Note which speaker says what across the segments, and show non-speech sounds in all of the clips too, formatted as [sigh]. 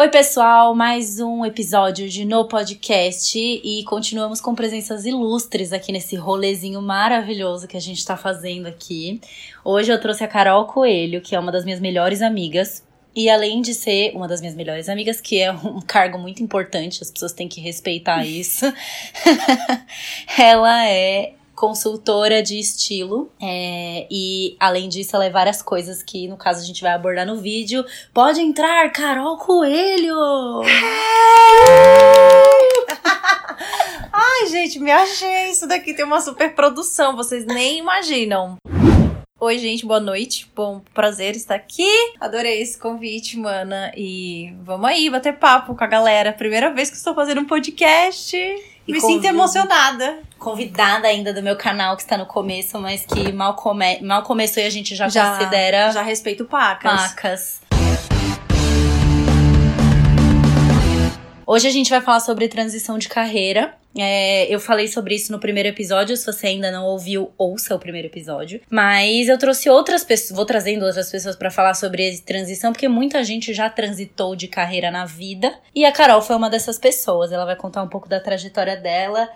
Speaker 1: Oi, pessoal, mais um episódio de No Podcast e continuamos com presenças ilustres aqui nesse rolezinho maravilhoso que a gente tá fazendo aqui. Hoje eu trouxe a Carol Coelho, que é uma das minhas melhores amigas. E além de ser uma das minhas melhores amigas, que é um cargo muito importante, as pessoas têm que respeitar isso, [laughs] ela é consultora de estilo. É, e além disso, ela é várias coisas que, no caso, a gente vai abordar no vídeo. Pode entrar, Carol Coelho! [laughs]
Speaker 2: Ai, gente, me achei. Isso daqui tem uma super produção, vocês nem imaginam. Oi, gente, boa noite. Bom, prazer estar aqui. Adorei esse convite, mana. E vamos aí bater papo com a galera. Primeira vez que estou fazendo um podcast.
Speaker 1: E
Speaker 2: Me
Speaker 1: convido-
Speaker 2: sinto emocionada.
Speaker 1: Convidada ainda do meu canal, que está no começo, mas que mal, come... mal começou e a gente já, considera
Speaker 2: Já respeito pacas.
Speaker 1: pacas. Hoje a gente vai falar sobre transição de carreira. É, eu falei sobre isso no primeiro episódio. Se você ainda não ouviu, ouça o primeiro episódio. Mas eu trouxe outras pessoas, vou trazendo outras pessoas pra falar sobre transição, porque muita gente já transitou de carreira na vida. E a Carol foi uma dessas pessoas. Ela vai contar um pouco da trajetória dela.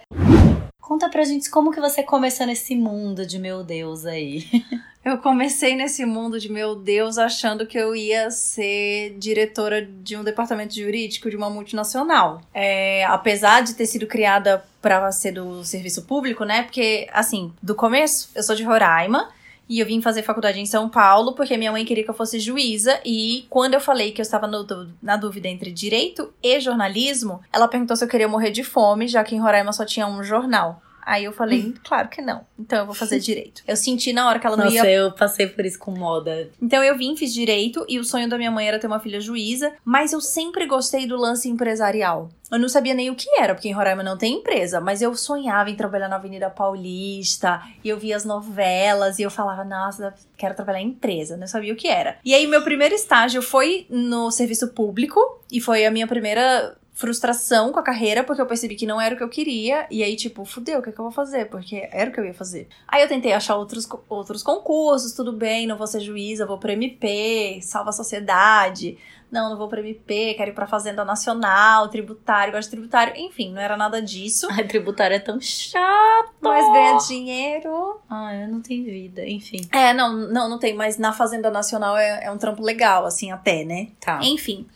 Speaker 1: Conta pra gente como que você começou nesse mundo de meu Deus aí. [laughs]
Speaker 2: Eu comecei nesse mundo de meu Deus achando que eu ia ser diretora de um departamento jurídico de uma multinacional. É, apesar de ter sido criada para ser do serviço público, né? Porque, assim, do começo, eu sou de Roraima. E eu vim fazer faculdade em São Paulo porque minha mãe queria que eu fosse juíza. E quando eu falei que eu estava no- na dúvida entre direito e jornalismo, ela perguntou se eu queria morrer de fome, já que em Roraima só tinha um jornal. Aí eu falei, claro que não. Então eu vou fazer [laughs] direito. Eu senti na hora que ela não ia
Speaker 1: Nossa, eu passei por isso com moda.
Speaker 2: então eu vim, fiz direito e o sonho da minha mãe era ter uma filha juíza, mas eu sempre gostei do lance empresarial. Eu não sabia nem o que era, porque em Roraima não tem empresa, mas eu sonhava em trabalhar na Avenida Paulista, e eu via as novelas e eu falava, nossa, quero trabalhar em empresa, não sabia o que era. E aí meu primeiro estágio foi no serviço público e foi a minha primeira frustração com a carreira, porque eu percebi que não era o que eu queria, e aí, tipo, fudeu, o que, é que eu vou fazer? Porque era o que eu ia fazer. Aí eu tentei achar outros, outros concursos, tudo bem, não vou ser juíza, vou pra MP, salva a sociedade. Não, não vou pra MP, quero ir pra Fazenda Nacional, tributário, gosto de tributário. Enfim, não era nada disso.
Speaker 1: Ai, tributário é tão chato.
Speaker 2: Mas ganha dinheiro.
Speaker 1: Ai, eu não tenho vida, enfim.
Speaker 2: É, não, não, não tem, mas na Fazenda Nacional é, é um trampo legal, assim, até, né?
Speaker 1: Tá.
Speaker 2: Enfim.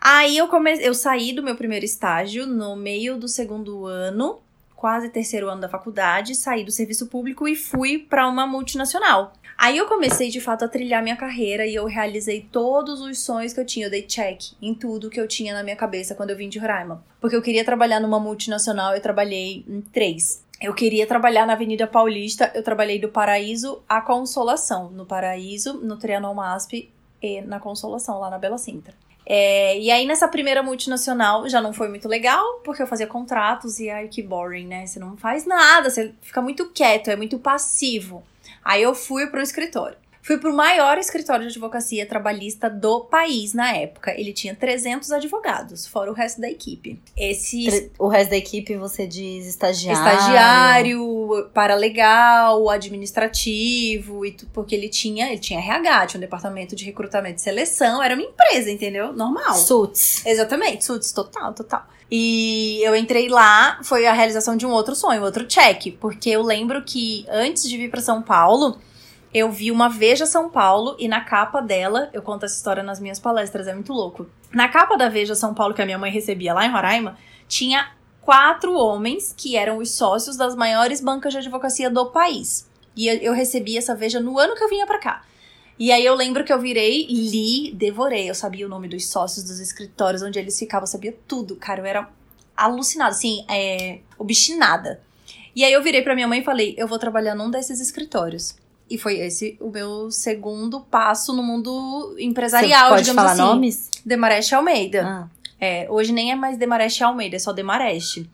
Speaker 2: Aí eu comecei, eu saí do meu primeiro estágio no meio do segundo ano, quase terceiro ano da faculdade, saí do serviço público e fui pra uma multinacional. Aí eu comecei de fato a trilhar minha carreira e eu realizei todos os sonhos que eu tinha, eu dei check em tudo que eu tinha na minha cabeça quando eu vim de Roraima. Porque eu queria trabalhar numa multinacional, eu trabalhei em três. Eu queria trabalhar na Avenida Paulista, eu trabalhei do Paraíso à Consolação. No Paraíso, no Trianon MASP e na Consolação, lá na Bela Sintra. É, e aí, nessa primeira multinacional, já não foi muito legal, porque eu fazia contratos e ai, que boring, né? Você não faz nada, você fica muito quieto, é muito passivo. Aí eu fui pro escritório. Fui pro maior escritório de advocacia trabalhista do país na época. Ele tinha 300 advogados, fora o resto da equipe. Esse
Speaker 1: O resto da equipe você diz estagiário.
Speaker 2: estagiário, paralegal, administrativo, e tu- porque ele tinha, ele tinha RH, tinha um departamento de recrutamento e seleção, era uma empresa, entendeu? Normal.
Speaker 1: Suits.
Speaker 2: Exatamente, suits, total, total. E eu entrei lá, foi a realização de um outro sonho, outro check, porque eu lembro que antes de vir pra São Paulo, eu vi uma Veja São Paulo e na capa dela, eu conto essa história nas minhas palestras, é muito louco. Na capa da Veja São Paulo que a minha mãe recebia lá em Roraima, tinha quatro homens que eram os sócios das maiores bancas de advocacia do país. E eu, recebi essa Veja no ano que eu vinha pra cá. E aí eu lembro que eu virei, li, devorei. Eu sabia o nome dos sócios dos escritórios, onde eles ficavam, eu sabia tudo. Cara, eu era alucinada, assim, é, obstinada. E aí eu virei pra minha mãe e falei, eu vou trabalhar num desses escritórios. E foi esse o meu segundo passo no mundo empresarial,
Speaker 1: Você pode
Speaker 2: digamos
Speaker 1: falar
Speaker 2: assim.
Speaker 1: nomes?
Speaker 2: Demareste Almeida.
Speaker 1: Ah.
Speaker 2: É, hoje nem é mais Demareste Almeida, é só Demareste.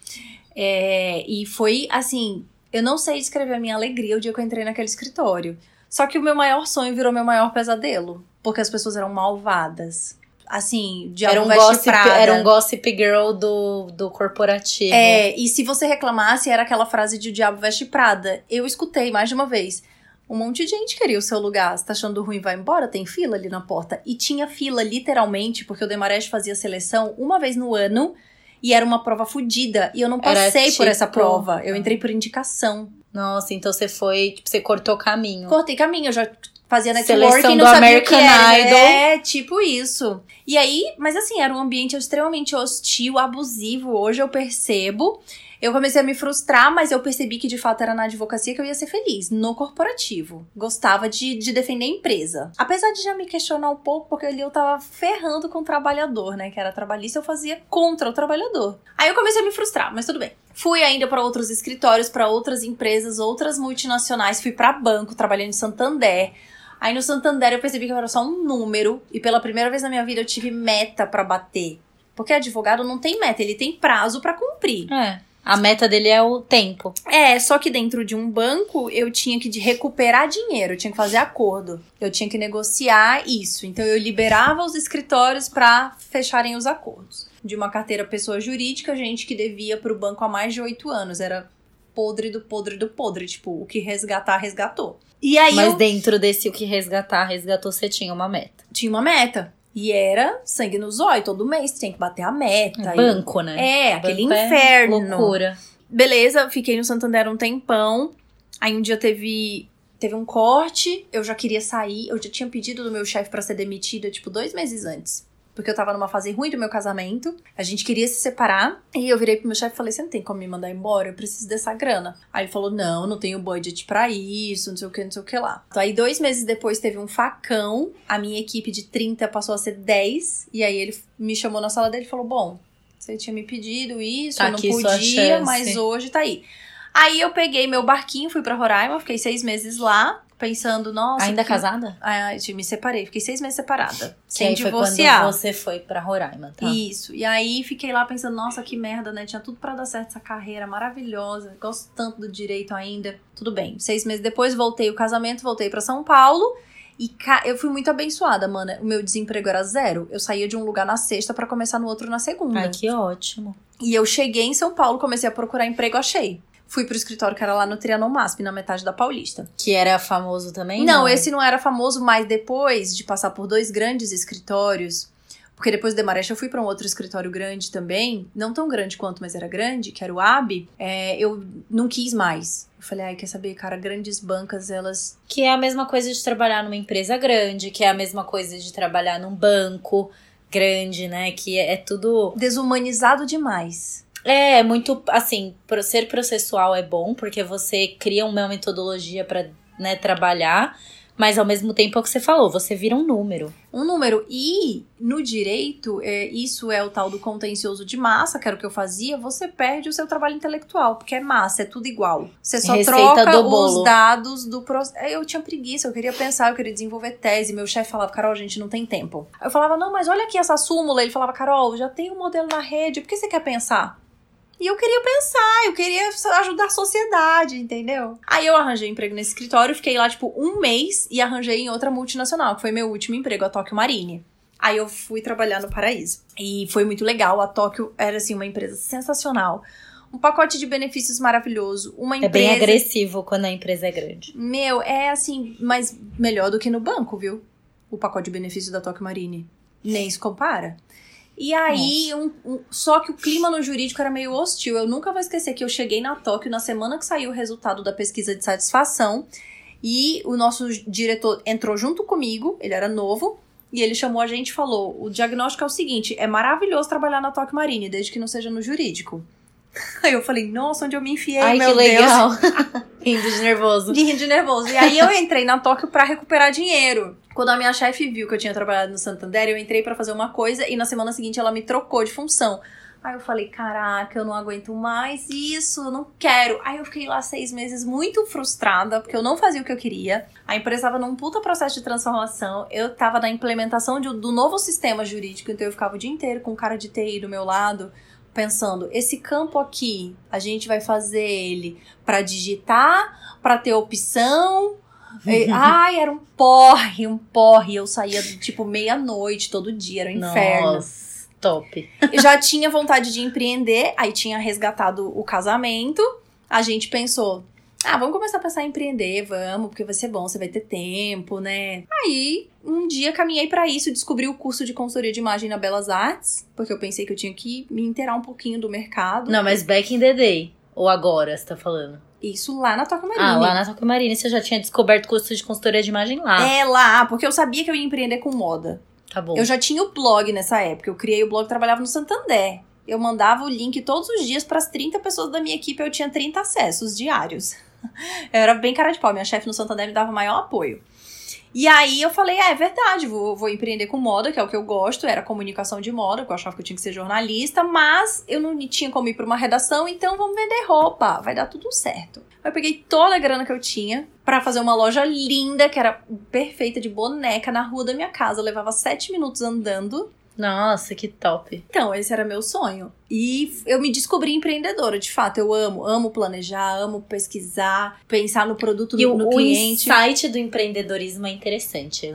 Speaker 2: É, e foi assim, eu não sei descrever a minha alegria o dia que eu entrei naquele escritório. Só que o meu maior sonho virou meu maior pesadelo, porque as pessoas eram malvadas. Assim, de
Speaker 1: era um gossip, Era um gossip girl do, do corporativo.
Speaker 2: É, e se você reclamasse, era aquela frase de o diabo veste Prada. Eu escutei mais de uma vez. Um monte de gente queria o seu lugar. Você tá achando ruim, vai embora? Tem fila ali na porta. E tinha fila, literalmente, porque o Demarest fazia seleção uma vez no ano. E era uma prova fodida. E eu não passei tipo... por essa prova. Eu entrei por indicação.
Speaker 1: Nossa, então você foi, tipo, você cortou caminho.
Speaker 2: Cortei caminho, eu já fazia networking e não sabia American o que era. Idol. É, tipo isso. E aí, mas assim, era um ambiente extremamente hostil, abusivo. Hoje eu percebo. Eu comecei a me frustrar, mas eu percebi que de fato era na advocacia que eu ia ser feliz, no corporativo. Gostava de, de defender a empresa. Apesar de já me questionar um pouco, porque ali eu tava ferrando com o trabalhador, né? Que era trabalhista, eu fazia contra o trabalhador. Aí eu comecei a me frustrar, mas tudo bem. Fui ainda para outros escritórios, para outras empresas, outras multinacionais. Fui para banco, trabalhando em Santander. Aí no Santander eu percebi que eu era só um número e pela primeira vez na minha vida eu tive meta para bater. Porque advogado não tem meta, ele tem prazo para cumprir.
Speaker 1: É. A meta dele é o tempo.
Speaker 2: É, só que dentro de um banco eu tinha que recuperar dinheiro, eu tinha que fazer acordo. Eu tinha que negociar isso. Então eu liberava os escritórios para fecharem os acordos. De uma carteira pessoa jurídica, gente que devia para o banco há mais de oito anos. Era podre do podre do podre. Tipo, o que resgatar, resgatou.
Speaker 1: E aí Mas eu... dentro desse o que resgatar, resgatou, você tinha uma meta.
Speaker 2: Tinha uma meta. E era sangue no zóio, todo mês tinha que bater a meta.
Speaker 1: Banco, e... né?
Speaker 2: É, aquele inferno.
Speaker 1: É loucura.
Speaker 2: Beleza, fiquei no Santander um tempão. Aí um dia teve teve um corte, eu já queria sair, eu já tinha pedido do meu chefe para ser demitida, tipo, dois meses antes porque eu tava numa fase ruim do meu casamento. A gente queria se separar. E eu virei pro meu chefe e falei: Você não tem como me mandar embora? Eu preciso dessa grana. Aí ele falou: Não, não tenho budget para isso, não sei o que, não sei o que lá. Então, aí, dois meses depois, teve um facão. A minha equipe de 30 passou a ser 10. E aí ele me chamou na sala dele e falou: Bom, você tinha me pedido isso, tá eu não podia, mas hoje tá aí. Aí eu peguei meu barquinho, fui pra Roraima, fiquei seis meses lá pensando, nossa.
Speaker 1: Ainda que... casada?
Speaker 2: Ai, me separei, fiquei seis meses separada.
Speaker 1: Que sem divorciar. Foi quando você foi pra Roraima, tá?
Speaker 2: Isso. E aí fiquei lá pensando, nossa, que merda, né? Tinha tudo para dar certo essa carreira maravilhosa. Gosto tanto do direito ainda. Tudo bem. Seis meses depois voltei o casamento, voltei para São Paulo. E eu fui muito abençoada, mano. O meu desemprego era zero. Eu saía de um lugar na sexta para começar no outro na segunda.
Speaker 1: Ai, que ótimo.
Speaker 2: E eu cheguei em São Paulo, comecei a procurar emprego, achei. Fui pro escritório que era lá no Trianon Masp, na metade da Paulista.
Speaker 1: Que era famoso também?
Speaker 2: Não, não, esse não era famoso, mas depois de passar por dois grandes escritórios, porque depois do Demarest eu fui para um outro escritório grande também, não tão grande quanto, mas era grande, que era o AB, é, eu não quis mais. Eu falei, ai, quer saber, cara, grandes bancas, elas.
Speaker 1: Que é a mesma coisa de trabalhar numa empresa grande, que é a mesma coisa de trabalhar num banco grande, né? Que é, é tudo.
Speaker 2: Desumanizado demais.
Speaker 1: É, muito assim, ser processual é bom, porque você cria uma metodologia para né, trabalhar, mas ao mesmo tempo é o que você falou, você vira um número.
Speaker 2: Um número. E no direito, é, isso é o tal do contencioso de massa, que era o que eu fazia, você perde o seu trabalho intelectual, porque é massa, é tudo igual. Você só Receita troca os dados do processo. É, eu tinha preguiça, eu queria pensar, eu queria desenvolver tese. Meu chefe falava, Carol, a gente não tem tempo. Eu falava, não, mas olha aqui essa súmula. Ele falava, Carol, já tem um modelo na rede, por que você quer pensar? E eu queria pensar, eu queria ajudar a sociedade, entendeu? Aí eu arranjei emprego nesse escritório, fiquei lá, tipo, um mês e arranjei em outra multinacional, que foi meu último emprego, a Tóquio Marine. Aí eu fui trabalhar no Paraíso. E foi muito legal. A Tóquio era, assim, uma empresa sensacional. Um pacote de benefícios maravilhoso. Uma empresa...
Speaker 1: É bem agressivo quando a empresa é grande.
Speaker 2: Meu, é assim, mas melhor do que no banco, viu? O pacote de benefícios da Tóquio Marine. Nem se compara. E aí, um, um, só que o clima no jurídico era meio hostil. Eu nunca vou esquecer que eu cheguei na Tóquio na semana que saiu o resultado da pesquisa de satisfação. E o nosso diretor entrou junto comigo, ele era novo, e ele chamou a gente e falou: o diagnóstico é o seguinte: é maravilhoso trabalhar na Tóquio Marine, desde que não seja no jurídico. [laughs] Aí eu falei, nossa, onde eu me enfiei,
Speaker 1: Ai,
Speaker 2: meu
Speaker 1: que legal. [laughs] rindo de nervoso.
Speaker 2: rindo de nervoso. E aí eu entrei na Tóquio para recuperar dinheiro. Quando a minha chefe viu que eu tinha trabalhado no Santander, eu entrei para fazer uma coisa e na semana seguinte ela me trocou de função. Aí eu falei, caraca, eu não aguento mais isso, não quero. Aí eu fiquei lá seis meses muito frustrada, porque eu não fazia o que eu queria. A empresa estava num puta processo de transformação. Eu tava na implementação de, do novo sistema jurídico, então eu ficava o dia inteiro com cara de TI do meu lado, pensando, esse campo aqui, a gente vai fazer ele para digitar, para ter opção, [laughs] ai, era um porre, um porre. Eu saía tipo meia-noite todo dia, era um inferno.
Speaker 1: Nossa, top. [laughs]
Speaker 2: Eu já tinha vontade de empreender, aí tinha resgatado o casamento. A gente pensou, ah, vamos começar a pensar em empreender, vamos, porque vai ser bom, você vai ter tempo, né? Aí, um dia caminhei para isso, descobri o curso de consultoria de imagem na Belas Artes, porque eu pensei que eu tinha que me inteirar um pouquinho do mercado.
Speaker 1: Não, mas back in the day. Ou agora, você tá falando?
Speaker 2: Isso lá na Toca Marine.
Speaker 1: Ah, lá na Toca Marine você já tinha descoberto curso de consultoria de imagem lá.
Speaker 2: É lá, porque eu sabia que eu ia empreender com moda.
Speaker 1: Tá bom.
Speaker 2: Eu já tinha o blog nessa época. Eu criei o blog, trabalhava no Santander. Eu mandava o link todos os dias para as 30 pessoas da minha equipe, eu tinha 30 acessos diários. [laughs] Eu era bem cara de pau, minha chefe no Santander me dava maior apoio. E aí eu falei, é, é verdade, vou, vou empreender com moda, que é o que eu gosto, era comunicação de moda, porque eu achava que eu tinha que ser jornalista, mas eu não tinha como ir pra uma redação, então vamos vender roupa, vai dar tudo certo. Eu peguei toda a grana que eu tinha para fazer uma loja linda, que era perfeita de boneca, na rua da minha casa. Eu levava sete minutos andando.
Speaker 1: Nossa, que top.
Speaker 2: Então, esse era meu sonho. E eu me descobri empreendedora, de fato. Eu amo, amo planejar, amo pesquisar, pensar no produto,
Speaker 1: E
Speaker 2: no,
Speaker 1: o,
Speaker 2: no
Speaker 1: o
Speaker 2: cliente.
Speaker 1: insight do empreendedorismo é interessante.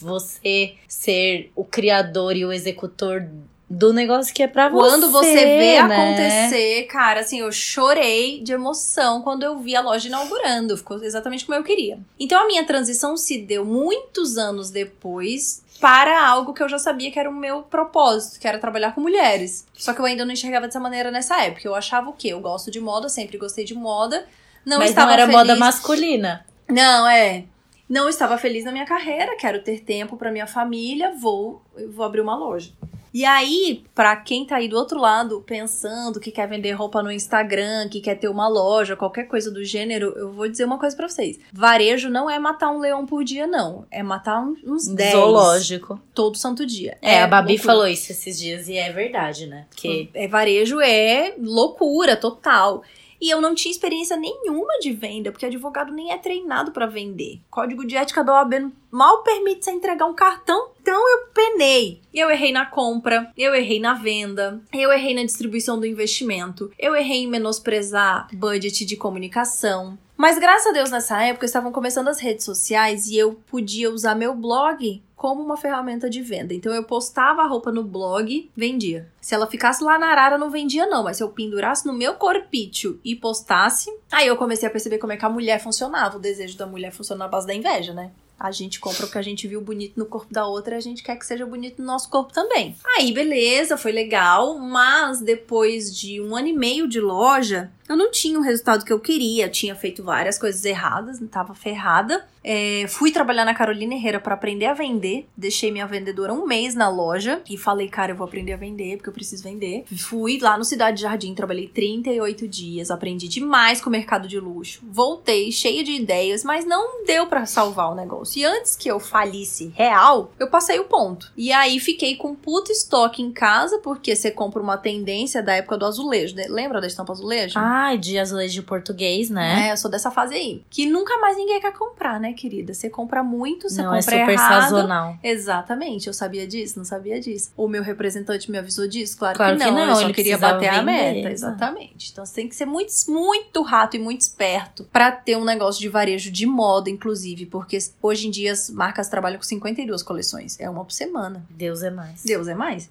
Speaker 1: Você ser o criador e o executor do negócio que é pra você.
Speaker 2: Quando você vê
Speaker 1: né?
Speaker 2: acontecer, cara, assim, eu chorei de emoção quando eu vi a loja inaugurando. Ficou exatamente como eu queria. Então a minha transição se deu muitos anos depois para algo que eu já sabia que era o meu propósito, que era trabalhar com mulheres. Só que eu ainda não enxergava dessa maneira nessa época. Eu achava o quê? Eu gosto de moda, sempre gostei de moda. Não
Speaker 1: Mas
Speaker 2: estava
Speaker 1: não era
Speaker 2: feliz.
Speaker 1: moda masculina.
Speaker 2: Não, é. Não estava feliz na minha carreira, quero ter tempo para minha família, vou, vou abrir uma loja. E aí, pra quem tá aí do outro lado pensando que quer vender roupa no Instagram, que quer ter uma loja, qualquer coisa do gênero, eu vou dizer uma coisa pra vocês. Varejo não é matar um leão por dia, não. É matar uns 10
Speaker 1: Zoológico.
Speaker 2: todo santo dia.
Speaker 1: É, a Babi
Speaker 2: loucura.
Speaker 1: falou isso esses dias e é verdade, né? Porque
Speaker 2: É, varejo é loucura total. E eu não tinha experiência nenhuma de venda, porque advogado nem é treinado pra vender. Código de ética da OAB mal permite você entregar um cartão, então eu penei. Eu errei na compra, eu errei na venda, eu errei na distribuição do investimento, eu errei em menosprezar budget de comunicação. Mas graças a Deus nessa época estavam começando as redes sociais e eu podia usar meu blog como uma ferramenta de venda. Então eu postava a roupa no blog, vendia. Se ela ficasse lá na arara, não vendia não, mas se eu pendurasse no meu corpício e postasse, aí eu comecei a perceber como é que a mulher funcionava. O desejo da mulher funciona na base da inveja, né? A gente compra o que a gente viu bonito no corpo da outra, a gente quer que seja bonito no nosso corpo também. Aí, beleza, foi legal, mas depois de um ano e meio de loja, eu não tinha o resultado que eu queria. Tinha feito várias coisas erradas, tava ferrada. É, fui trabalhar na Carolina Herrera para aprender a vender. Deixei minha vendedora um mês na loja e falei, cara, eu vou aprender a vender porque eu preciso vender. Fui lá no Cidade Jardim, trabalhei 38 dias, aprendi demais com o mercado de luxo. Voltei cheia de ideias, mas não deu para salvar o negócio. E antes que eu falisse real, eu passei o ponto. E aí fiquei com puto estoque em casa, porque você compra uma tendência da época do azulejo. né? Lembra da estampa azulejo?
Speaker 1: De azulejo português, né?
Speaker 2: É, eu sou dessa fase aí. Que nunca mais ninguém quer comprar, né, querida? Você compra muito, você
Speaker 1: Não, é
Speaker 2: compra
Speaker 1: super
Speaker 2: errado.
Speaker 1: sazonal.
Speaker 2: Exatamente, eu sabia disso, não sabia disso. O meu representante me avisou disso? Claro,
Speaker 1: Claro
Speaker 2: que
Speaker 1: que
Speaker 2: não,
Speaker 1: não,
Speaker 2: eu só
Speaker 1: ele
Speaker 2: queria bater a meta, exatamente. Então você tem que ser muito, muito rato e muito esperto pra ter um negócio de varejo de moda, inclusive, porque hoje em dia as marcas trabalham com 52 coleções, é uma por semana.
Speaker 1: Deus é mais.
Speaker 2: Deus é mais.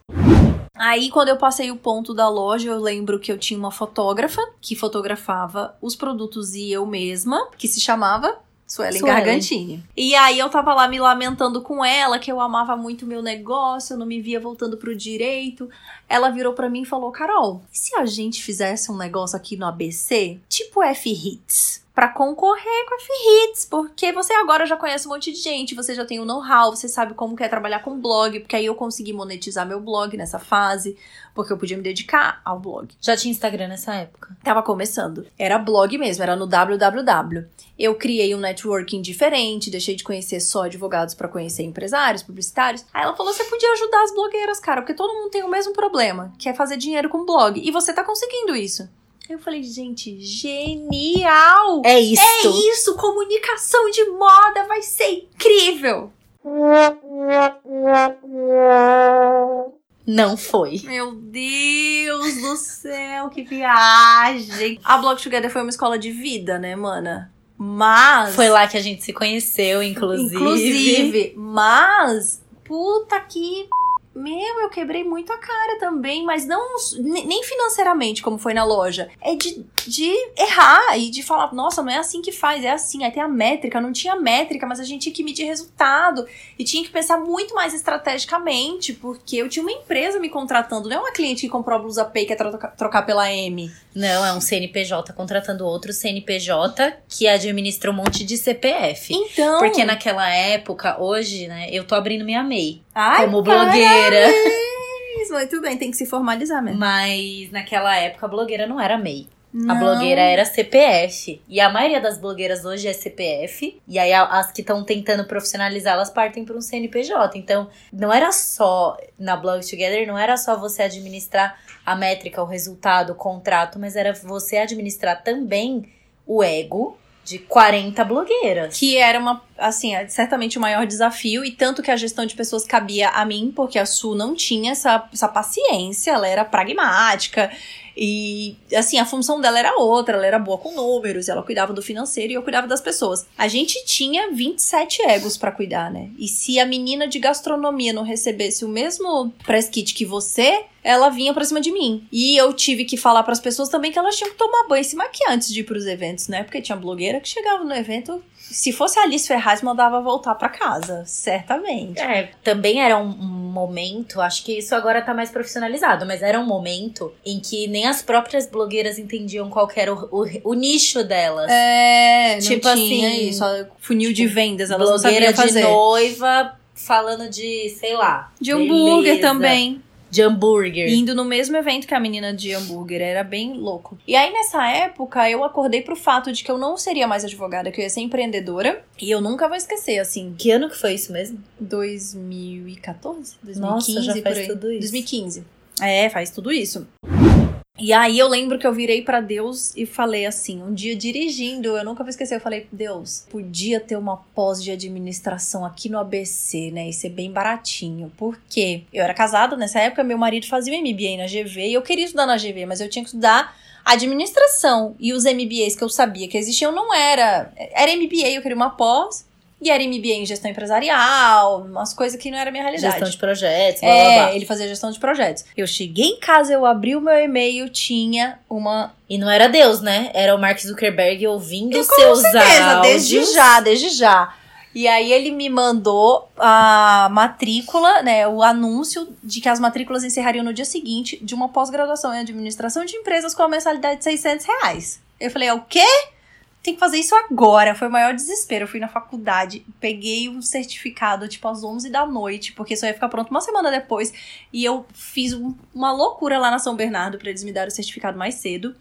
Speaker 2: Aí, quando eu passei o ponto da loja, eu lembro que eu tinha uma fotógrafa que fotografava os produtos e eu mesma, que se chamava Suelen
Speaker 1: Suelen.
Speaker 2: Gargantini. E aí eu tava lá me lamentando com ela, que eu amava muito o meu negócio, eu não me via voltando pro direito. Ela virou pra mim e falou: Carol, e se a gente fizesse um negócio aqui no ABC, tipo F-Hits? para concorrer com a F-Hits, porque você agora já conhece um monte de gente, você já tem o know-how, você sabe como que é trabalhar com blog, porque aí eu consegui monetizar meu blog nessa fase, porque eu podia me dedicar ao blog.
Speaker 1: Já tinha Instagram nessa época?
Speaker 2: Tava começando. Era blog mesmo, era no www. Eu criei um networking diferente, deixei de conhecer só advogados para conhecer empresários, publicitários. Aí ela falou: você podia ajudar as blogueiras, cara, porque todo mundo tem o mesmo problema, que é fazer dinheiro com blog. E você tá conseguindo isso. Eu falei, gente, genial!
Speaker 1: É isso!
Speaker 2: É isso! Comunicação de moda vai ser incrível!
Speaker 1: Não foi.
Speaker 2: Meu Deus do céu, que viagem! A Blog Together foi uma escola de vida, né, mana? Mas.
Speaker 1: Foi lá que a gente se conheceu, inclusive.
Speaker 2: Inclusive, mas. Puta que meu, eu quebrei muito a cara também, mas não nem financeiramente, como foi na loja. É de, de errar e de falar, nossa, não é assim que faz, é assim. Aí tem a métrica, não tinha métrica, mas a gente tinha que medir resultado. E tinha que pensar muito mais estrategicamente, porque eu tinha uma empresa me contratando, não é uma cliente que comprou a blusa Pay que é trocar, trocar pela M.
Speaker 1: Não, é um CNPJ contratando outro CNPJ que administra um monte de CPF.
Speaker 2: Então.
Speaker 1: Porque naquela época, hoje, né, eu tô abrindo minha MEI.
Speaker 2: Ai,
Speaker 1: como blogueira.
Speaker 2: Parabéns. Muito bem, tem que se formalizar mesmo.
Speaker 1: Mas naquela época a blogueira não era MEI. Não. A blogueira era CPF. E a maioria das blogueiras hoje é CPF. E aí as que estão tentando profissionalizar, elas partem para um CNPJ. Então, não era só na Blog Together, não era só você administrar a métrica, o resultado, o contrato, mas era você administrar também o ego de 40 blogueiras.
Speaker 2: Que era uma, assim, é certamente o maior desafio, e tanto que a gestão de pessoas cabia a mim, porque a Su não tinha essa, essa paciência, ela era pragmática. E, assim, a função dela era outra, ela era boa com números, ela cuidava do financeiro e eu cuidava das pessoas. A gente tinha 27 egos para cuidar, né? E se a menina de gastronomia não recebesse o mesmo press kit que você, ela vinha pra cima de mim. E eu tive que falar para as pessoas também que elas tinham que tomar banho e se maquiar antes de ir pros eventos, né? Porque tinha blogueira que chegava no evento se fosse a Alice Ferraz, mandava voltar para casa, certamente.
Speaker 1: É, também era um, momento, acho que isso agora tá mais profissionalizado, mas era um momento em que nem as próprias blogueiras entendiam qual era o, o, o nicho delas.
Speaker 2: É, tipo assim, isso, funil de vendas, elas blogueira não fazer.
Speaker 1: de noiva falando de, sei lá,
Speaker 2: de hambúrguer também
Speaker 1: de hambúrguer.
Speaker 2: Indo no mesmo evento que a menina de hambúrguer. Era bem louco. E aí, nessa época, eu acordei pro fato de que eu não seria mais advogada, que eu ia ser empreendedora. E eu nunca vou esquecer, assim.
Speaker 1: Que ano que foi isso mesmo?
Speaker 2: 2014? 2015,
Speaker 1: Nossa, já faz tudo isso.
Speaker 2: 2015. É, faz tudo isso. E aí eu lembro que eu virei para Deus e falei assim, um dia dirigindo, eu nunca vou esquecer, eu falei, Deus, podia ter uma pós de administração aqui no ABC, né, e ser bem baratinho. Porque eu era casada nessa época, meu marido fazia o MBA na GV e eu queria estudar na GV, mas eu tinha que estudar administração. E os MBAs que eu sabia que existiam não era, era MBA, eu queria uma pós. E era MBA em gestão empresarial, umas coisas que não era minha realidade.
Speaker 1: Gestão de projetos, blá,
Speaker 2: é,
Speaker 1: blá, blá.
Speaker 2: ele fazia gestão de projetos. Eu cheguei em casa, eu abri o meu e-mail, tinha uma...
Speaker 1: E não era Deus, né? Era o Mark Zuckerberg ouvindo e, seus certeza, áudios.
Speaker 2: desde já, desde já. E aí ele me mandou a matrícula, né, o anúncio de que as matrículas encerrariam no dia seguinte de uma pós-graduação em administração de empresas com a mensalidade de 600 reais. Eu falei, é o quê? Tem que fazer isso agora. Foi o maior desespero. Eu fui na faculdade, peguei um certificado, tipo, às 11 da noite, porque só ia ficar pronto uma semana depois. E eu fiz um, uma loucura lá na São Bernardo para eles me darem o certificado mais cedo.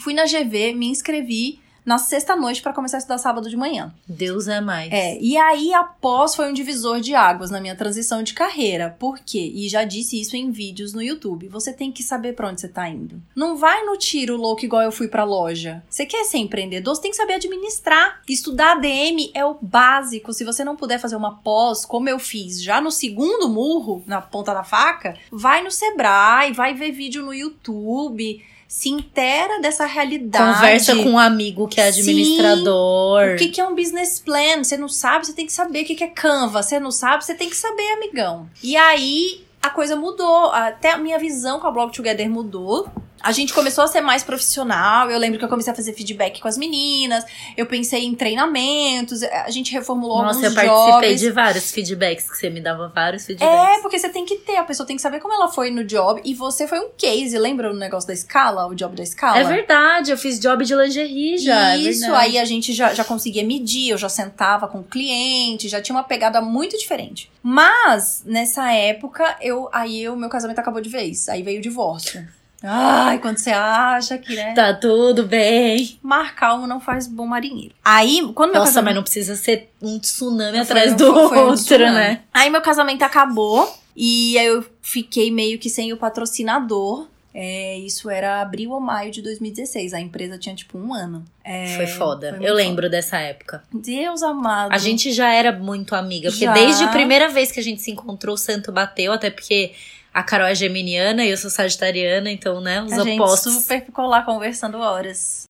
Speaker 2: Fui na GV, me inscrevi na sexta-noite para começar a estudar sábado de manhã.
Speaker 1: Deus é mais.
Speaker 2: É, e aí após foi um divisor de águas na minha transição de carreira. Por quê? E já disse isso em vídeos no YouTube. Você tem que saber para onde você tá indo. Não vai no tiro louco igual eu fui pra loja. Você quer ser empreendedor, você tem que saber administrar. Estudar ADM é o básico. Se você não puder fazer uma pós, como eu fiz já no segundo murro, na ponta da faca, vai no Sebrae, vai ver vídeo no YouTube se intera dessa realidade.
Speaker 1: Conversa com um amigo que é administrador.
Speaker 2: Sim. O que, que é um business plan? Você não sabe, você tem que saber o que, que é Canva. Você não sabe, você tem que saber, amigão. E aí a coisa mudou. Até a minha visão com a Blog Together mudou. A gente começou a ser mais profissional. Eu lembro que eu comecei a fazer feedback com as meninas. Eu pensei em treinamentos. A gente reformulou
Speaker 1: Nossa,
Speaker 2: alguns
Speaker 1: eu participei
Speaker 2: jobs.
Speaker 1: de vários feedbacks que você me dava vários feedbacks.
Speaker 2: É, porque você tem que ter, a pessoa tem que saber como ela foi no job. E você foi um case, lembra o negócio da escala? O job da escala?
Speaker 1: É verdade, eu fiz job de lingerie já. é
Speaker 2: Isso,
Speaker 1: verdade.
Speaker 2: aí a gente já, já conseguia medir, eu já sentava com o cliente, já tinha uma pegada muito diferente. Mas, nessa época, eu aí o meu casamento acabou de vez. Aí veio o divórcio. Ai, quando você acha que, né?
Speaker 1: Tá tudo bem.
Speaker 2: Mar calmo não faz bom marinheiro. Aí, quando meu
Speaker 1: Nossa,
Speaker 2: casamento...
Speaker 1: mas não precisa ser um tsunami
Speaker 2: Foi
Speaker 1: atrás
Speaker 2: um-
Speaker 1: do
Speaker 2: foi um
Speaker 1: outro,
Speaker 2: tsunami.
Speaker 1: né?
Speaker 2: Aí meu casamento acabou e aí eu fiquei meio que sem o patrocinador. É, isso era abril ou maio de 2016. A empresa tinha tipo um ano. É,
Speaker 1: foi foda.
Speaker 2: foi
Speaker 1: eu lembro dessa época.
Speaker 2: Deus amado.
Speaker 1: A gente já era muito amiga, porque
Speaker 2: Já.
Speaker 1: desde a primeira vez que a gente se encontrou, o santo bateu, até porque a Carol é geminiana e eu sou sagitariana, então, né, os
Speaker 2: a gente
Speaker 1: opostos.
Speaker 2: super ficou lá conversando horas.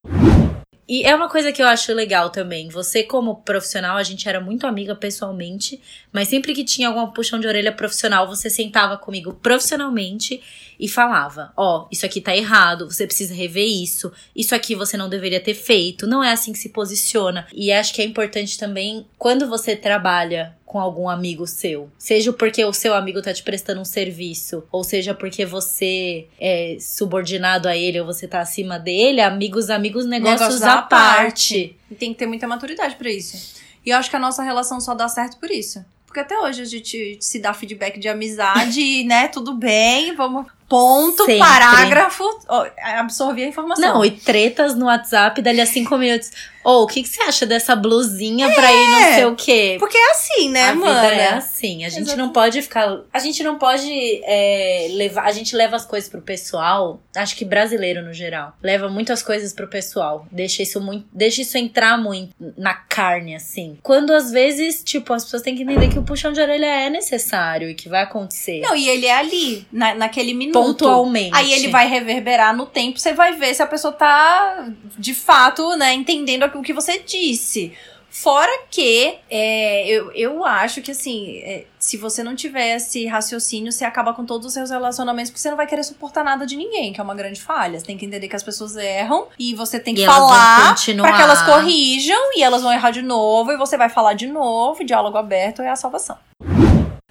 Speaker 1: E é uma coisa que eu acho legal também. Você, como profissional, a gente era muito amiga pessoalmente, mas sempre que tinha algum puxão de orelha profissional, você sentava comigo profissionalmente e falava: Ó, isso aqui tá errado, você precisa rever isso, isso aqui você não deveria ter feito, não é assim que se posiciona. E acho que é importante também quando você trabalha com algum amigo seu. Seja porque o seu amigo tá te prestando um serviço, ou seja porque você é subordinado a ele ou você tá acima dele, amigos, amigos, negócios,
Speaker 2: Negócios
Speaker 1: à parte.
Speaker 2: E tem que ter muita maturidade pra isso. E eu acho que a nossa relação só dá certo por isso. Porque até hoje a gente se dá feedback de amizade, né? Tudo bem, vamos. Ponto,
Speaker 1: Sempre.
Speaker 2: parágrafo. ó, absorver a informação.
Speaker 1: Não, e tretas no WhatsApp dali a cinco minutos. Ô, o que, que você acha dessa blusinha pra ir não sei o quê?
Speaker 2: Porque é assim, né,
Speaker 1: a
Speaker 2: mano?
Speaker 1: é assim. A gente não pode ficar. A gente não pode é, levar. A gente leva as coisas pro pessoal. Acho que brasileiro no geral. Leva muitas coisas pro pessoal. Deixa isso muito. Deixa isso entrar muito na carne, assim. Quando às vezes, tipo, as pessoas têm que entender que o puxão de orelha é necessário e que vai acontecer.
Speaker 2: Não, e ele é ali, na, naquele minuto.
Speaker 1: Pontualmente.
Speaker 2: Aí ele vai reverberar no tempo, você vai ver se a pessoa tá, de fato, né, entendendo o que você disse. Fora que, é, eu, eu acho que, assim, é, se você não tiver esse raciocínio, você acaba com todos os seus relacionamentos, porque você não vai querer suportar nada de ninguém, que é uma grande falha. Você tem que entender que as pessoas erram e você tem que
Speaker 1: E
Speaker 2: falar pra que elas corrijam e elas vão errar de novo e você vai falar de novo, diálogo aberto é a salvação.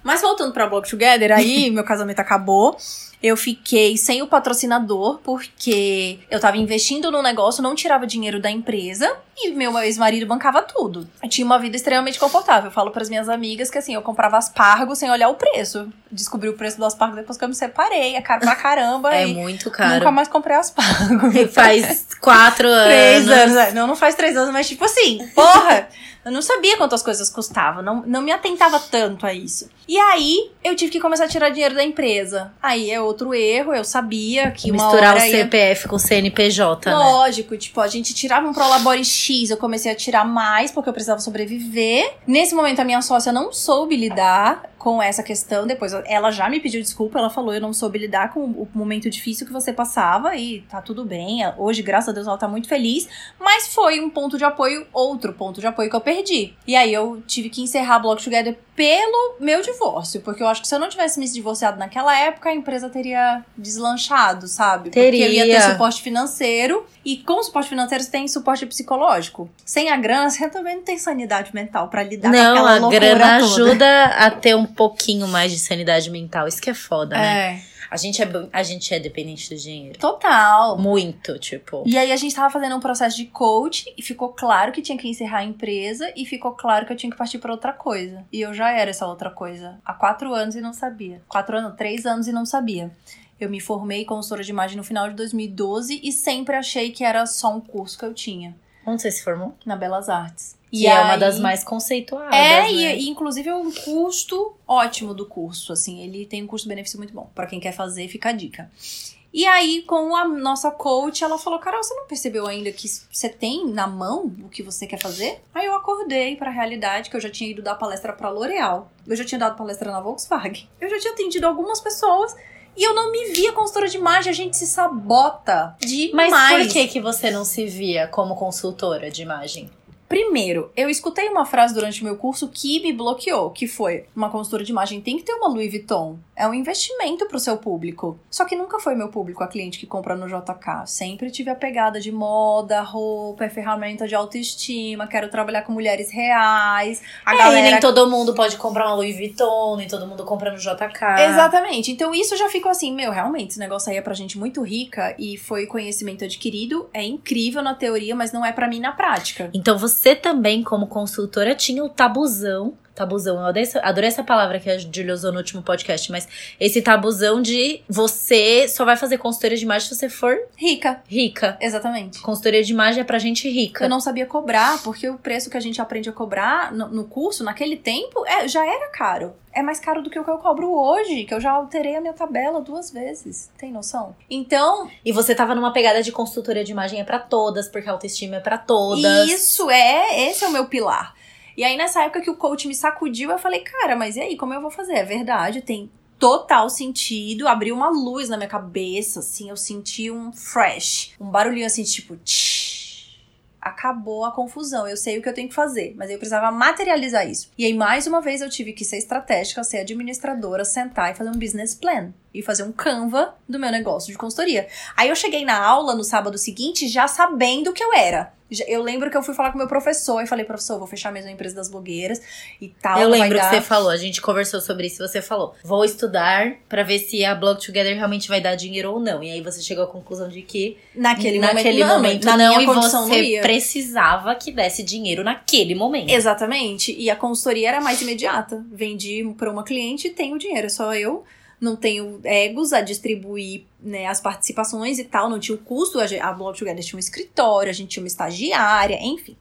Speaker 2: Mas voltando pra Block Together, aí [laughs] meu casamento acabou. Eu fiquei sem o patrocinador, porque eu tava investindo no negócio, não tirava dinheiro da empresa e meu ex-marido bancava tudo. Eu tinha uma vida extremamente confortável. Eu falo pras minhas amigas que assim, eu comprava aspargo sem olhar o preço. Descobri o preço do aspargo depois que eu me separei, é caro pra caramba.
Speaker 1: É
Speaker 2: e
Speaker 1: muito caro.
Speaker 2: nunca mais comprei aspargo.
Speaker 1: Faz [laughs] quatro
Speaker 2: Três
Speaker 1: anos.
Speaker 2: anos. é. Não, não faz três anos, mas tipo assim, porra! Eu não sabia quantas coisas custavam, não, não me atentava tanto a isso. E aí, eu tive que começar a tirar dinheiro da empresa. Aí é outro erro, eu sabia que uma
Speaker 1: Misturar o
Speaker 2: hora ia...
Speaker 1: CPF com o CNPJ, né?
Speaker 2: Lógico, tipo, a gente tirava um Prolabore X, eu comecei a tirar mais porque eu precisava sobreviver. Nesse momento, a minha sócia não soube lidar com essa questão. Depois, ela já me pediu desculpa, ela falou, eu não soube lidar com o momento difícil que você passava e tá tudo bem. Hoje, graças a Deus, ela tá muito feliz. Mas foi um ponto de apoio, outro ponto de apoio que eu perdi. E aí, eu tive que encerrar a Block Together pelo meu divórcio. Porque eu acho que se eu não tivesse me divorciado naquela época, a empresa teria deslanchado, sabe? Porque eu ia ter
Speaker 1: Teria.
Speaker 2: suporte financeiro. E com suporte financeiro, você tem suporte psicológico. Sem a grana, [laughs] você também não tem sanidade mental pra lidar com
Speaker 1: Não,
Speaker 2: aquela
Speaker 1: a
Speaker 2: loucura
Speaker 1: grana
Speaker 2: toda.
Speaker 1: ajuda a ter um pouquinho mais de sanidade mental. Isso que é foda, né?
Speaker 2: É,
Speaker 1: A gente é, a gente é dependente do dinheiro.
Speaker 2: total.
Speaker 1: Muito, tipo.
Speaker 2: E aí a gente tava fazendo um processo de coach e ficou claro que tinha que encerrar a empresa e ficou claro que eu tinha que partir pra outra coisa. E eu já era essa outra coisa há quatro anos e não sabia. Quatro anos, três anos e não sabia. Eu me formei consultora de imagem no final de 2012 e sempre achei que era só um curso que eu tinha
Speaker 1: Onde você se formou?
Speaker 2: na Belas Artes.
Speaker 1: Que
Speaker 2: E
Speaker 1: é uma
Speaker 2: aí-
Speaker 1: das mais conceituadas.
Speaker 2: É,
Speaker 1: né?
Speaker 2: e, inclusive é um custo ótimo do curso, assim, ele tem um custo-benefício muito bom. Pra quem quer fazer, fica a dica. E aí, com a nossa coach, ela falou: Carol, você não percebeu ainda que você tem na mão o que você quer fazer? Aí eu acordei pra realidade que eu já tinha ido dar palestra pra L'Oréal. Eu já tinha dado palestra na Volkswagen. Eu já tinha atendido algumas pessoas. E eu não me via consultora de imagem, a gente se sabota demais.
Speaker 1: Mas por que, que você não se via como consultora de imagem?
Speaker 2: Primeiro, eu escutei uma frase durante o meu curso que me bloqueou, que foi: uma consultora de imagem tem que ter uma Louis Vuitton. É um investimento pro seu público. Só que nunca foi meu público a cliente que compra no JK. Sempre tive a pegada de moda, roupa, é ferramenta de autoestima, quero trabalhar com mulheres reais. A
Speaker 1: é,
Speaker 2: galera...
Speaker 1: nem todo mundo pode comprar uma Louis Vuitton, nem todo mundo compra no JK.
Speaker 2: Exatamente. Então isso já ficou assim, meu, realmente, esse negócio aí é pra gente muito rica e foi conhecimento adquirido, é incrível na teoria, mas não é para mim na prática.
Speaker 1: Então você também, como consultora, tinha o tabuzão tabuzão. Eu adorei essa, adorei essa palavra que a Julia usou no último podcast, mas esse tabuzão de você só vai fazer consultoria de imagem se você for
Speaker 2: rica.
Speaker 1: Rica.
Speaker 2: Exatamente.
Speaker 1: Consultoria de imagem é pra gente rica.
Speaker 2: Eu não sabia cobrar, porque o preço que a gente aprende a cobrar no, no curso, naquele tempo, é, já era caro. É mais caro do que o que eu cobro hoje, que eu já alterei a minha tabela duas vezes. Tem noção? Então.
Speaker 1: E você tava numa pegada de consultoria de imagem é para todas, porque a autoestima é para todas.
Speaker 2: Isso é, esse é o meu pilar. E aí, nessa época que o coach me sacudiu, eu falei, cara, mas e aí, como eu vou fazer? É verdade, tem total sentido. Abriu uma luz na minha cabeça, assim, eu senti um fresh, um barulhinho assim, tipo, tsh, acabou a confusão. Eu sei o que eu tenho que fazer, mas eu precisava materializar isso. E aí, mais uma vez, eu tive que ser estratégica, ser administradora, sentar e fazer um business plan e fazer um Canva do meu negócio de consultoria. Aí eu cheguei na aula no sábado seguinte já sabendo o que eu era. Eu lembro que eu fui falar com meu professor e falei, professor, vou fechar mesmo a empresa das blogueiras e tal.
Speaker 1: Eu lembro que você falou, a gente conversou sobre isso, você falou, vou estudar para ver se a Blog Together realmente vai dar dinheiro ou não. E aí você chegou à conclusão de que
Speaker 2: naquele,
Speaker 1: naquele
Speaker 2: momento,
Speaker 1: momento não, não e você não precisava que desse dinheiro naquele momento.
Speaker 2: Exatamente. E a consultoria era mais imediata. Vendi para uma cliente e tenho dinheiro, é só eu não tenho egos a distribuir né, as participações e tal, não tinha o custo, a Blog Together tinha um escritório, a gente tinha uma estagiária, enfim.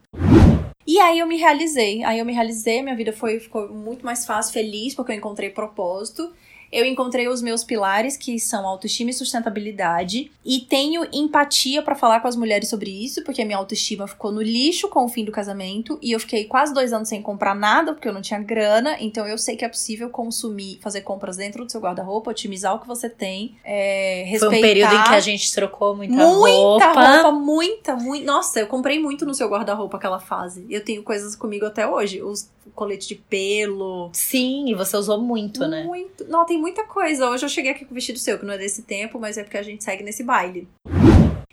Speaker 2: E aí eu me realizei, aí eu me realizei, minha vida foi, ficou muito mais fácil, feliz, porque eu encontrei propósito eu encontrei os meus pilares, que são autoestima e sustentabilidade, e tenho empatia para falar com as mulheres sobre isso, porque a minha autoestima ficou no lixo com o fim do casamento, e eu fiquei quase dois anos sem comprar nada, porque eu não tinha grana, então eu sei que é possível consumir, fazer compras dentro do seu guarda-roupa, otimizar o que você tem, é, respeitar...
Speaker 1: Foi um período em que a gente trocou muita,
Speaker 2: muita
Speaker 1: roupa.
Speaker 2: Muita roupa, muita, muito. Nossa, eu comprei muito no seu guarda-roupa aquela fase. Eu tenho coisas comigo até hoje. Os colete de pelo.
Speaker 1: Sim, e você usou muito,
Speaker 2: muito.
Speaker 1: né?
Speaker 2: Muito. Não, tem muita coisa. Hoje eu cheguei aqui com o vestido seu, que não é desse tempo, mas é porque a gente segue nesse baile.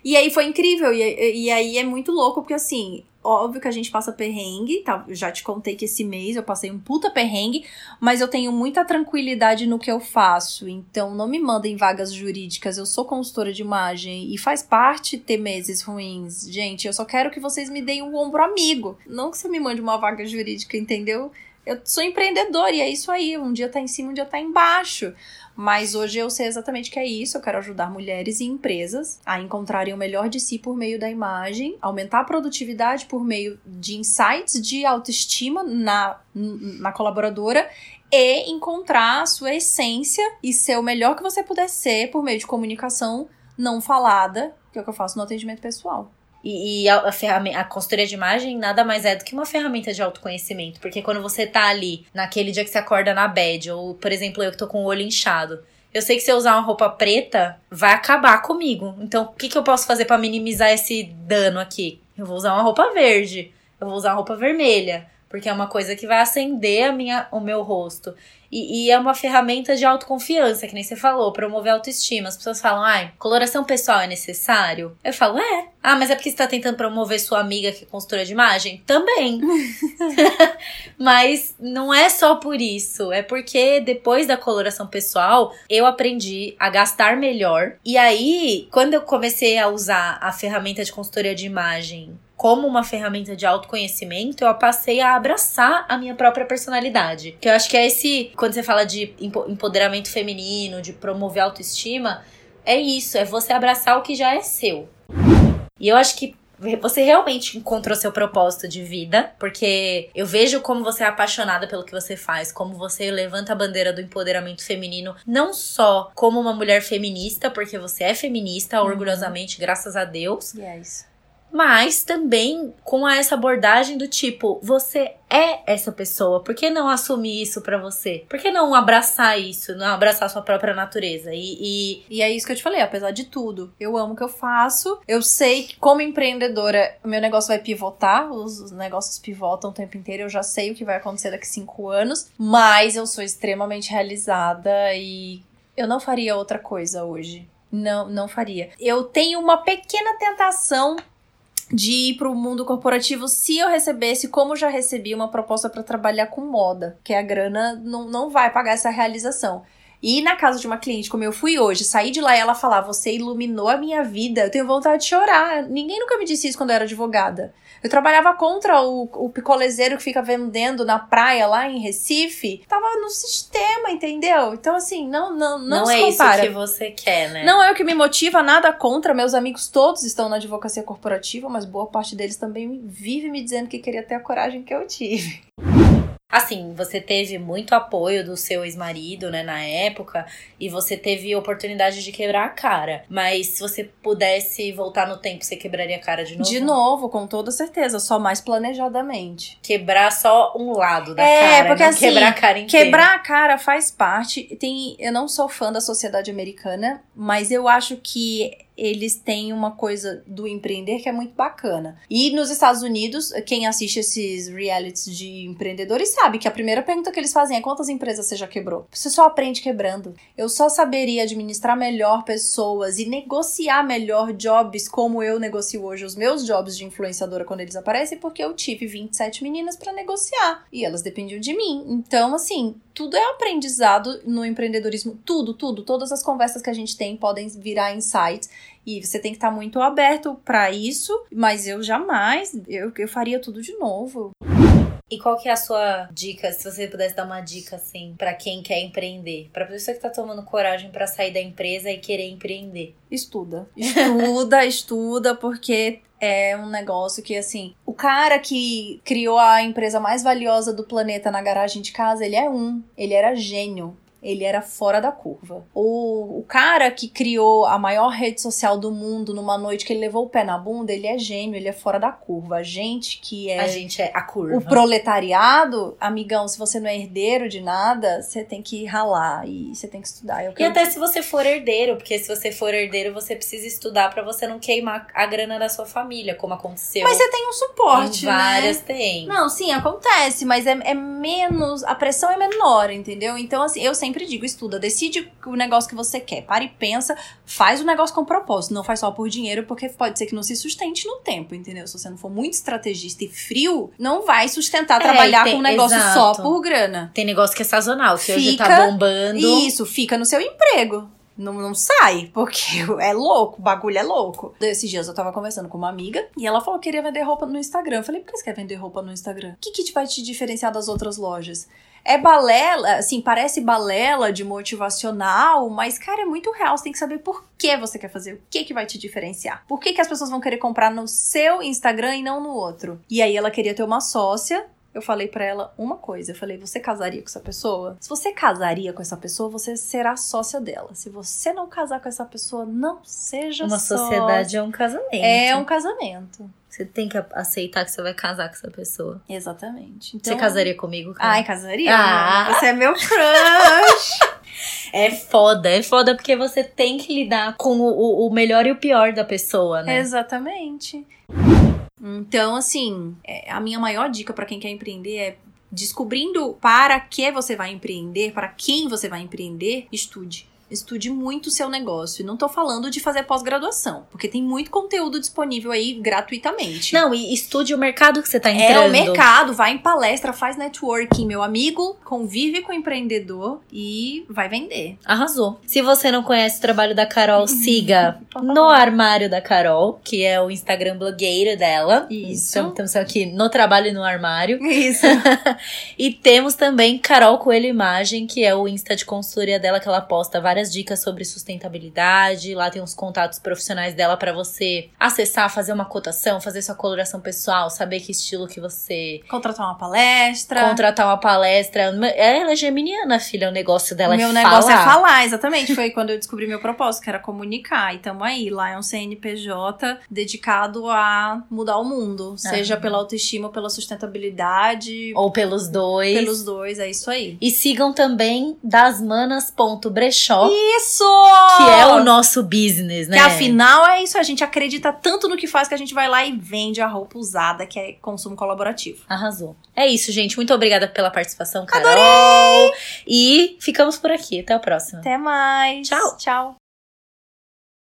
Speaker 2: E aí foi incrível. E, e aí é muito louco, porque assim, Óbvio que a gente passa perrengue, tá? Já te contei que esse mês eu passei um puta perrengue, mas eu tenho muita tranquilidade no que eu faço. Então não me mandem vagas jurídicas. Eu sou consultora de imagem e faz parte ter meses ruins. Gente, eu só quero que vocês me deem um ombro amigo. Não que você me mande uma vaga jurídica, entendeu? Eu sou empreendedor e é isso aí. Um dia tá em cima, um dia tá embaixo. Mas hoje eu sei exatamente que é isso. Eu quero ajudar mulheres e empresas a encontrarem o melhor de si por meio da imagem, aumentar a produtividade por meio de insights de autoestima na, na colaboradora e encontrar a sua essência e ser o melhor que você puder ser por meio de comunicação não falada, que é o que eu faço no atendimento pessoal.
Speaker 1: E, e a, a, ferramenta, a consultoria de imagem nada mais é do que uma ferramenta de autoconhecimento. Porque quando você tá ali, naquele dia que você acorda na bed, ou, por exemplo, eu que tô com o olho inchado, eu sei que se eu usar uma roupa preta, vai acabar comigo. Então, o que, que eu posso fazer para minimizar esse dano aqui? Eu vou usar uma roupa verde. Eu vou usar uma roupa vermelha. Porque é uma coisa que vai acender a minha, o meu rosto. E, e, é uma ferramenta de autoconfiança, que nem você falou, promover autoestima. As pessoas falam, ai, coloração pessoal é necessário? Eu falo, é. Ah, mas é porque você tá tentando promover sua amiga que é consultora de imagem? Também. [laughs] [laughs] mas não é só por isso. É porque depois da coloração pessoal, eu aprendi a gastar melhor. E aí, quando eu comecei a usar a ferramenta de consultoria de imagem como uma ferramenta de autoconhecimento, eu passei a abraçar a minha própria personalidade. Que eu acho que é esse, quando você fala de empoderamento feminino, de promover autoestima, é isso, é você abraçar o que já é seu. E eu acho que você realmente encontrou seu propósito de vida, porque eu vejo como você é apaixonada pelo que você faz, como você levanta a bandeira do empoderamento feminino, não só como uma mulher feminista, porque você é feminista, uhum. orgulhosamente, graças a Deus.
Speaker 2: Yes
Speaker 1: Mas também com essa abordagem do tipo, você é essa pessoa. Por que não assumir isso para você? Por que não abraçar isso, não abraçar sua própria natureza? E,
Speaker 2: e... e é isso que eu te falei, apesar de tudo. Eu amo o que eu faço. Eu sei que, como empreendedora, o meu negócio vai pivotar. Os, os negócios pivotam o tempo inteiro. Eu já sei o que vai acontecer daqui cinco anos. Mas eu sou extremamente realizada e eu não faria outra coisa hoje. Não, não faria. Eu tenho uma pequena tentação de ir para o mundo corporativo se eu recebesse, como já recebi, uma proposta para trabalhar com moda, que a grana não, não vai pagar essa realização. E na casa de uma cliente, como eu fui hoje, sair de lá e ela falar: Você iluminou a minha vida, eu tenho vontade de chorar. Ninguém nunca me disse isso quando eu era advogada. Eu trabalhava contra o, o picolezeiro que fica vendendo na praia lá em Recife. Tava no sistema, entendeu? Então, assim, não não Não, não
Speaker 1: é compara. isso que você quer, né?
Speaker 2: Não é o que me motiva, nada contra. Meus amigos todos estão na advocacia corporativa, mas boa parte deles também vive me dizendo que queria ter a coragem que eu tive.
Speaker 1: Assim, você teve muito apoio do seu ex-marido, né, na época, e você teve oportunidade de quebrar a cara. Mas se você pudesse voltar no tempo, você quebraria a cara de novo?
Speaker 2: De novo, com toda certeza, só mais planejadamente.
Speaker 1: Quebrar só um lado da é, cara, porque, não assim, quebrar a cara inteira.
Speaker 2: Quebrar a cara faz parte. Tem, eu não sou fã da sociedade americana, mas eu acho que eles têm uma coisa do empreender que é muito bacana. E nos Estados Unidos, quem assiste esses realities de empreendedores sabe que a primeira pergunta que eles fazem é quantas empresas você já quebrou? Você só aprende quebrando. Eu só saberia administrar melhor pessoas e negociar melhor jobs como eu negocio hoje os meus jobs de influenciadora quando eles aparecem, porque eu tive 27 meninas para negociar e elas dependiam de mim. Então, assim, tudo é aprendizado no empreendedorismo. Tudo, tudo. Todas as conversas que a gente tem podem virar insights. E você tem que estar muito aberto para isso. Mas eu jamais, eu, eu faria tudo de novo.
Speaker 1: E qual que é a sua dica, se você pudesse dar uma dica assim para quem quer empreender, para pessoa que tá tomando coragem para sair da empresa e querer empreender?
Speaker 2: Estuda. Estuda, [laughs] estuda, porque é um negócio que, assim, o cara que criou a empresa mais valiosa do planeta na garagem de casa, ele é um. Ele era gênio ele era fora da curva. O, o cara que criou a maior rede social do mundo numa noite que ele levou o pé na bunda, ele é gênio, ele é fora da curva. A gente que é.
Speaker 1: A gente é a curva.
Speaker 2: O proletariado, amigão, se você não é herdeiro de nada, você tem que ralar e você tem que estudar.
Speaker 1: e até se você for herdeiro, porque se você for herdeiro, você precisa estudar para você não queimar a grana da sua família, como aconteceu.
Speaker 2: Mas você tem um suporte,
Speaker 1: em várias
Speaker 2: né?
Speaker 1: tem.
Speaker 2: Não, sim, acontece, mas é, é menos. A pressão é menor, entendeu? Então, assim, eu sempre sempre digo, estuda, decide o negócio que você quer, para e pensa, faz o negócio com propósito, não faz só por dinheiro, porque pode ser que não se sustente no tempo, entendeu? Se você não for muito estrategista e frio, não vai sustentar é, trabalhar tem, com um negócio exato. só por grana.
Speaker 1: Tem negócio que é sazonal, que fica, hoje tá bombando.
Speaker 2: Isso, fica no seu emprego. Não, não sai, porque [laughs] é louco, o bagulho é louco. Esses dias eu tava conversando com uma amiga e ela falou que queria vender roupa no Instagram. Eu falei, por que você quer vender roupa no Instagram? O que, que vai te diferenciar das outras lojas? É balela, assim, parece balela de motivacional, mas, cara, é muito real. Você tem que saber por que você quer fazer, o que que vai te diferenciar. Por que, que as pessoas vão querer comprar no seu Instagram e não no outro? E aí ela queria ter uma sócia eu falei para ela uma coisa. Eu falei: você casaria com essa pessoa? Se você casaria com essa pessoa, você será sócia dela. Se você não casar com essa pessoa, não seja
Speaker 1: Uma sócia. sociedade é um casamento.
Speaker 2: É um casamento.
Speaker 1: Você tem que aceitar que você vai casar com essa pessoa.
Speaker 2: Exatamente.
Speaker 1: Então... Você casaria comigo? Cara?
Speaker 2: Ai, casaria. Ah. Você é meu crush. [laughs]
Speaker 1: é foda, é foda porque você tem que lidar com o, o melhor e o pior da pessoa, né?
Speaker 2: Exatamente. Então, assim, é, a minha maior dica para quem quer empreender é descobrindo para que você vai empreender, para quem você vai empreender, estude estude muito o seu negócio. Não tô falando de fazer pós-graduação, porque tem muito conteúdo disponível aí gratuitamente.
Speaker 1: Não, e estude o mercado que você tá entrando.
Speaker 2: É o mercado, vai em palestra, faz networking, meu amigo, convive com o empreendedor e vai vender.
Speaker 1: Arrasou. Se você não conhece o trabalho da Carol, [laughs] siga no armário da Carol, que é o Instagram blogueiro dela.
Speaker 2: Isso.
Speaker 1: Então, estamos aqui no trabalho e no armário.
Speaker 2: Isso. [laughs]
Speaker 1: e temos também Carol Coelho Imagem, que é o Insta de consultoria dela, que ela posta várias várias dicas sobre sustentabilidade. Lá tem os contatos profissionais dela para você acessar, fazer uma cotação, fazer sua coloração pessoal, saber que estilo que você
Speaker 2: Contratar uma palestra.
Speaker 1: contratar uma palestra. Ela é geminiana, filha, o negócio dela
Speaker 2: meu
Speaker 1: é
Speaker 2: negócio
Speaker 1: falar.
Speaker 2: é falar, exatamente. Foi quando eu descobri meu propósito, que era comunicar. E tamo aí. Lá é um CNPJ dedicado a mudar o mundo. Seja
Speaker 1: Aham.
Speaker 2: pela autoestima ou pela sustentabilidade.
Speaker 1: Ou pelos dois.
Speaker 2: Pelos dois, é isso aí.
Speaker 1: E sigam também dasmanas.brechó,
Speaker 2: Isso!
Speaker 1: que é o nosso business, né?
Speaker 2: Que afinal é isso, a gente acredita tanto no que faz que a gente vai lá e vende a roupa usada, que é consumo colaborativo.
Speaker 1: Arrasou. É isso, gente. Muito obrigada pela participação, Carol. Adorei! E ficamos por aqui. Até a próxima.
Speaker 2: Até mais.
Speaker 1: Tchau.
Speaker 2: Tchau.